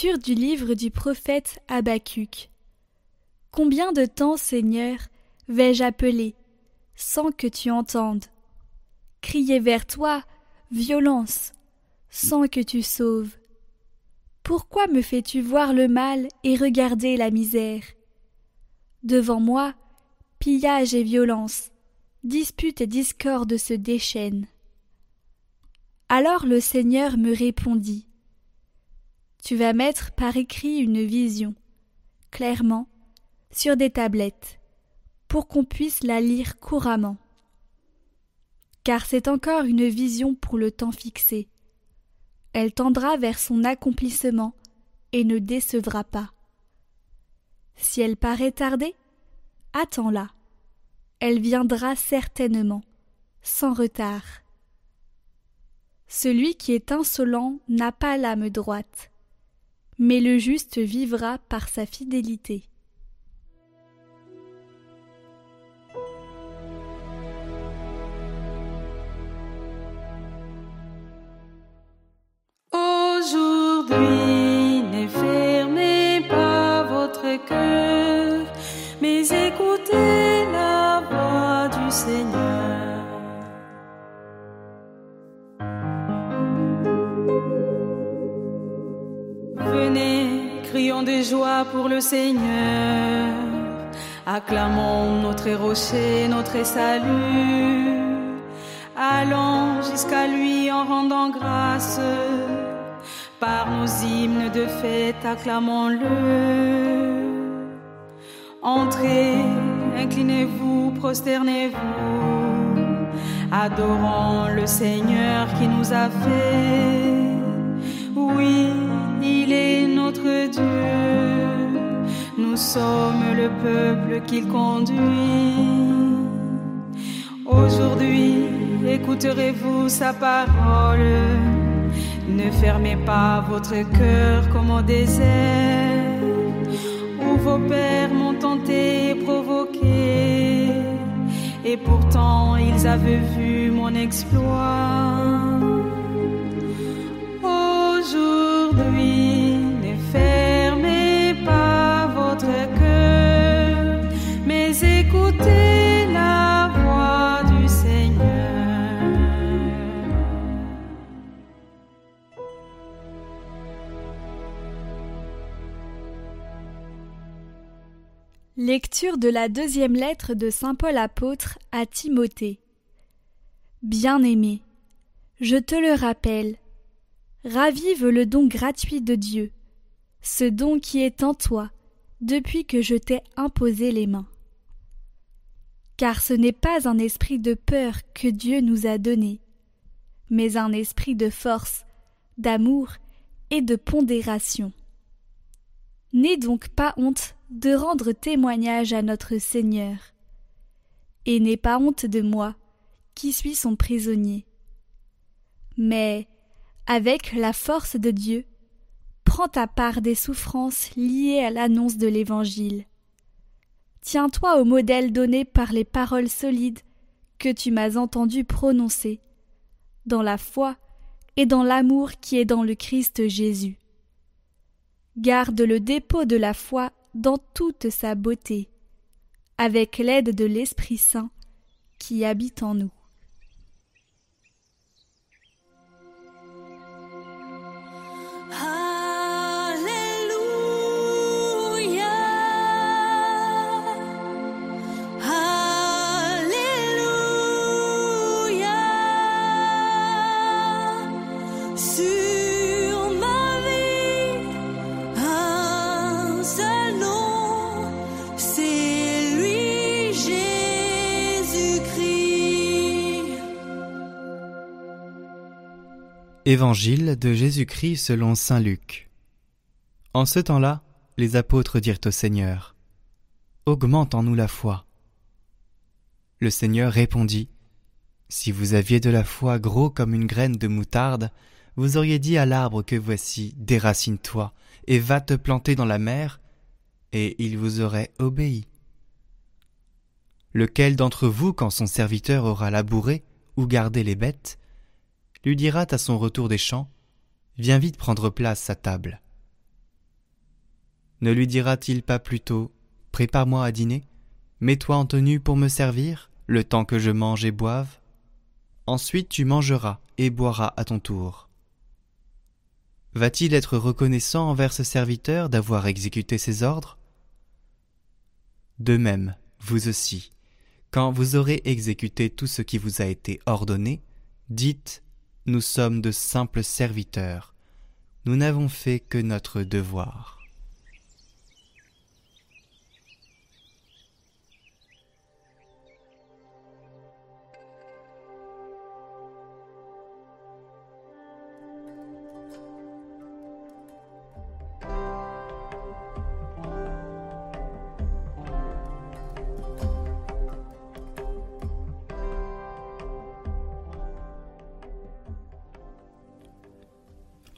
Du livre du prophète Habacuc. Combien de temps, Seigneur, vais-je appeler, sans que tu entendes? Crier vers toi, violence, sans que tu sauves. Pourquoi me fais-tu voir le mal et regarder la misère? Devant moi, pillage et violence, dispute et discorde se déchaînent. Alors le Seigneur me répondit. Tu vas mettre par écrit une vision, clairement, sur des tablettes, pour qu'on puisse la lire couramment. Car c'est encore une vision pour le temps fixé. Elle tendra vers son accomplissement et ne décevra pas. Si elle paraît tarder, attends-la. Elle viendra certainement, sans retard. Celui qui est insolent n'a pas l'âme droite mais le juste vivra par sa fidélité. Aujourd'hui, ne fermez pas votre cœur, mais écoutez la voix du Seigneur. Venez, crions de joie pour le Seigneur. Acclamons notre rocher, notre salut. Allons jusqu'à lui en rendant grâce. Par nos hymnes de fête, acclamons-le. Entrez, inclinez-vous, prosternez-vous. Adorons le Seigneur qui nous a fait. Oui, le peuple qu'il conduit. Aujourd'hui, écouterez-vous sa parole. Ne fermez pas votre cœur comme au désert, où vos pères m'ont tenté et provoqué. Et pourtant, ils avaient vu mon exploit. Aujourd'hui, ne fermez pas votre cœur, Lecture de la deuxième lettre de Saint Paul apôtre à Timothée. Bien-aimé, je te le rappelle, ravive le don gratuit de Dieu, ce don qui est en toi depuis que je t'ai imposé les mains. Car ce n'est pas un esprit de peur que Dieu nous a donné, mais un esprit de force, d'amour et de pondération. N'aie donc pas honte de rendre témoignage à notre Seigneur. Et n'aie pas honte de moi, qui suis son prisonnier. Mais, avec la force de Dieu, prends ta part des souffrances liées à l'annonce de l'Évangile. Tiens-toi au modèle donné par les paroles solides que tu m'as entendu prononcer, dans la foi et dans l'amour qui est dans le Christ Jésus. Garde le dépôt de la foi dans toute sa beauté, avec l'aide de l'Esprit Saint qui habite en nous. Évangile de Jésus-Christ selon Saint Luc. En ce temps-là, les apôtres dirent au Seigneur, Augmente en nous la foi. Le Seigneur répondit, Si vous aviez de la foi gros comme une graine de moutarde, vous auriez dit à l'arbre que voici, déracine-toi, et va te planter dans la mer, et il vous aurait obéi. Lequel d'entre vous, quand son serviteur aura labouré ou gardé les bêtes, lui dira à son retour des champs, Viens vite prendre place à table. Ne lui dira-t-il pas plutôt, Prépare-moi à dîner, mets-toi en tenue pour me servir, le temps que je mange et boive Ensuite tu mangeras et boiras à ton tour. Va-t-il être reconnaissant envers ce serviteur d'avoir exécuté ses ordres? De même, vous aussi, quand vous aurez exécuté tout ce qui vous a été ordonné, dites Nous sommes de simples serviteurs, nous n'avons fait que notre devoir.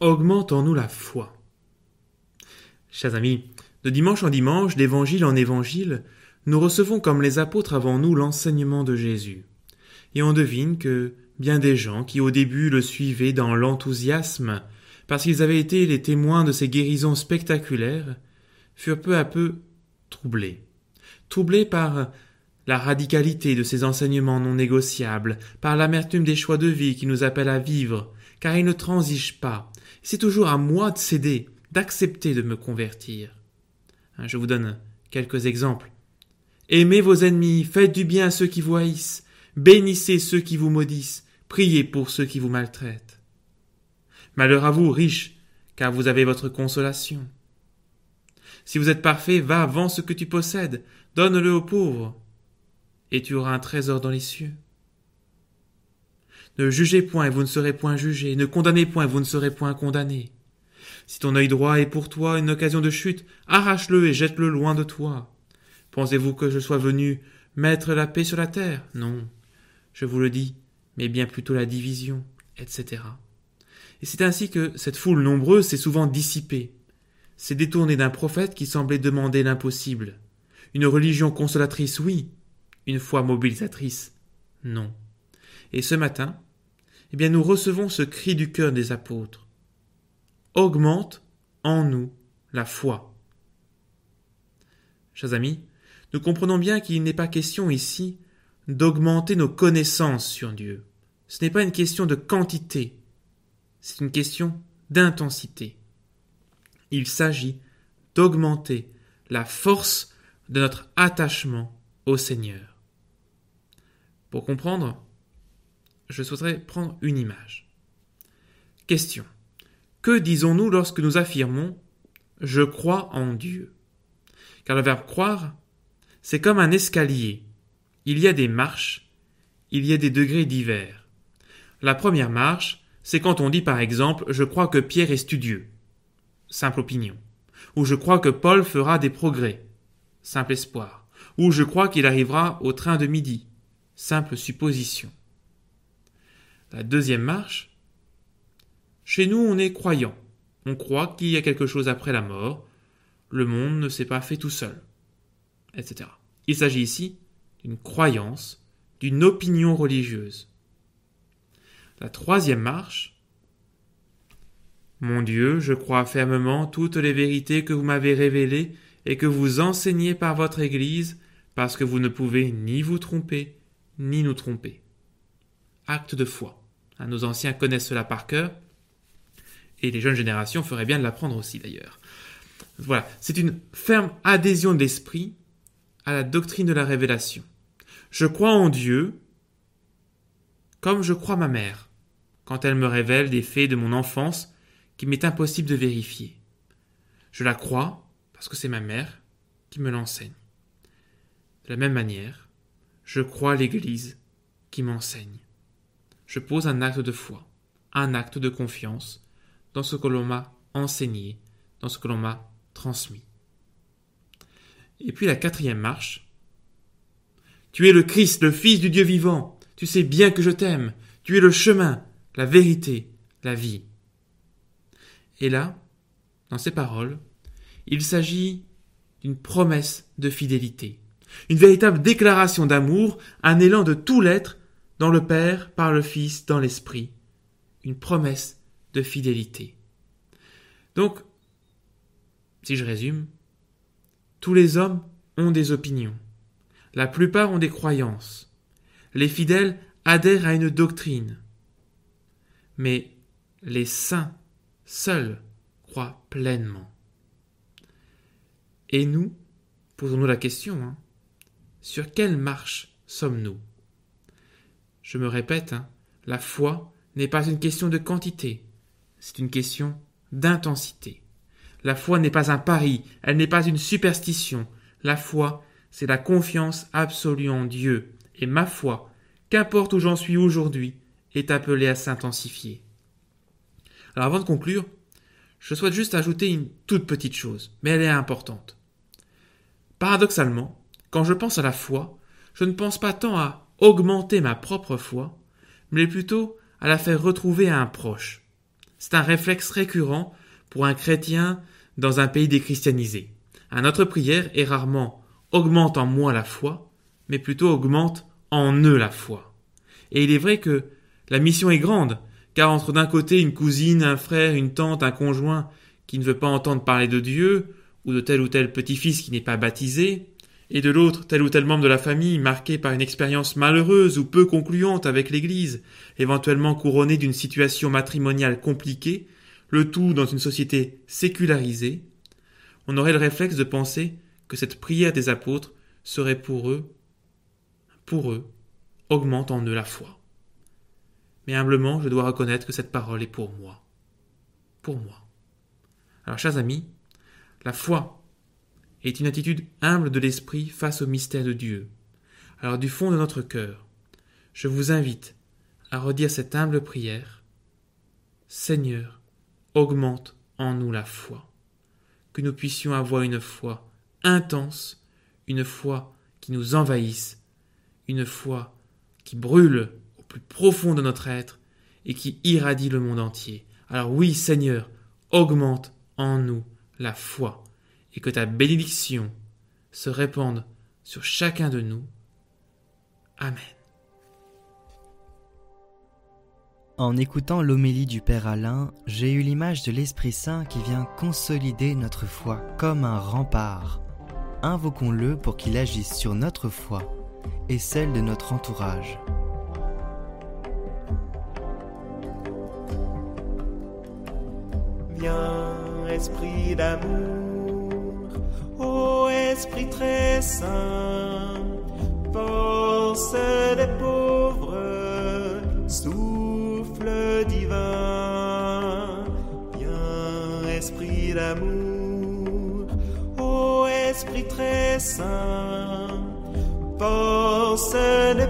Augmente en nous la foi. Chers amis, de dimanche en dimanche, d'évangile en évangile, nous recevons comme les apôtres avant nous l'enseignement de Jésus. Et on devine que bien des gens qui au début le suivaient dans l'enthousiasme, parce qu'ils avaient été les témoins de ces guérisons spectaculaires, furent peu à peu troublés. Troublés par la radicalité de ces enseignements non négociables, par l'amertume des choix de vie qui nous appellent à vivre, car ils ne transigent pas, c'est toujours à moi de céder, d'accepter de me convertir. Hein, je vous donne quelques exemples. Aimez vos ennemis, faites du bien à ceux qui vous haïssent, bénissez ceux qui vous maudissent, priez pour ceux qui vous maltraitent. Malheur à vous, riches, car vous avez votre consolation. Si vous êtes parfait, va, vends ce que tu possèdes, donne-le aux pauvres, et tu auras un trésor dans les cieux. Ne jugez point et vous ne serez point jugés, ne condamnez point et vous ne serez point condamnés. Si ton œil droit est pour toi une occasion de chute, arrache-le et jette-le loin de toi. Pensez-vous que je sois venu mettre la paix sur la terre? Non, je vous le dis, mais bien plutôt la division, etc. Et c'est ainsi que cette foule nombreuse s'est souvent dissipée, s'est détournée d'un prophète qui semblait demander l'impossible. Une religion consolatrice, oui, une foi mobilisatrice, non. Et ce matin, eh bien nous recevons ce cri du cœur des apôtres. Augmente en nous la foi. Chers amis, nous comprenons bien qu'il n'est pas question ici d'augmenter nos connaissances sur Dieu. Ce n'est pas une question de quantité, c'est une question d'intensité. Il s'agit d'augmenter la force de notre attachement au Seigneur. Pour comprendre, je souhaiterais prendre une image. Question. Que disons-nous lorsque nous affirmons Je crois en Dieu Car le verbe croire, c'est comme un escalier. Il y a des marches, il y a des degrés divers. La première marche, c'est quand on dit par exemple Je crois que Pierre est studieux. Simple opinion. Ou je crois que Paul fera des progrès. Simple espoir. Ou je crois qu'il arrivera au train de midi. Simple supposition. La deuxième marche, chez nous on est croyant. On croit qu'il y a quelque chose après la mort. Le monde ne s'est pas fait tout seul. Etc. Il s'agit ici d'une croyance, d'une opinion religieuse. La troisième marche, Mon Dieu, je crois fermement toutes les vérités que vous m'avez révélées et que vous enseignez par votre Église, parce que vous ne pouvez ni vous tromper, ni nous tromper. Acte de foi. Hein, nos anciens connaissent cela par cœur, et les jeunes générations feraient bien de l'apprendre aussi d'ailleurs. Voilà, c'est une ferme adhésion d'esprit à la doctrine de la révélation. Je crois en Dieu comme je crois ma mère, quand elle me révèle des faits de mon enfance qu'il m'est impossible de vérifier. Je la crois parce que c'est ma mère qui me l'enseigne. De la même manière, je crois l'Église qui m'enseigne je pose un acte de foi. un acte de confiance dans ce que l'on m'a enseigné, dans ce que l'on m'a transmis. Et puis la quatrième marche. Tu es le Christ, le Fils du Dieu vivant. Tu sais bien que je t'aime. Tu es le chemin, la vérité, la vie. Et là, dans ces paroles, il s'agit d'une promesse de fidélité, une véritable déclaration d'amour, un élan de tout l'être dans le Père, par le Fils, dans l'Esprit, une promesse de fidélité. Donc, si je résume, tous les hommes ont des opinions, la plupart ont des croyances, les fidèles adhèrent à une doctrine, mais les saints seuls croient pleinement. Et nous, posons-nous la question, hein, sur quelle marche sommes-nous? Je me répète, hein, la foi n'est pas une question de quantité, c'est une question d'intensité. La foi n'est pas un pari, elle n'est pas une superstition. La foi, c'est la confiance absolue en Dieu. Et ma foi, qu'importe où j'en suis aujourd'hui, est appelée à s'intensifier. Alors avant de conclure, je souhaite juste ajouter une toute petite chose, mais elle est importante. Paradoxalement, quand je pense à la foi, je ne pense pas tant à augmenter ma propre foi, mais plutôt à la faire retrouver à un proche. C'est un réflexe récurrent pour un chrétien dans un pays déchristianisé. Un notre prière est rarement augmente en moi la foi, mais plutôt augmente en eux la foi. Et il est vrai que la mission est grande, car entre d'un côté une cousine, un frère, une tante, un conjoint qui ne veut pas entendre parler de Dieu, ou de tel ou tel petit-fils qui n'est pas baptisé, et de l'autre tel ou tel membre de la famille marqué par une expérience malheureuse ou peu concluante avec l'Église, éventuellement couronné d'une situation matrimoniale compliquée, le tout dans une société sécularisée, on aurait le réflexe de penser que cette prière des apôtres serait pour eux, pour eux, augmente en eux la foi. Mais humblement, je dois reconnaître que cette parole est pour moi. Pour moi. Alors, chers amis, la foi est une attitude humble de l'esprit face au mystère de Dieu. Alors, du fond de notre cœur, je vous invite à redire cette humble prière. Seigneur, augmente en nous la foi. Que nous puissions avoir une foi intense, une foi qui nous envahisse, une foi qui brûle au plus profond de notre être et qui irradie le monde entier. Alors oui, Seigneur, augmente en nous la foi et que ta bénédiction se répande sur chacun de nous. Amen. En écoutant l'homélie du Père Alain, j'ai eu l'image de l'Esprit Saint qui vient consolider notre foi comme un rempart. Invoquons-le pour qu'il agisse sur notre foi et celle de notre entourage. Viens, esprit d'amour, esprit très saint, force des pauvres, souffle divin. Viens, esprit d'amour, ô esprit très saint, force des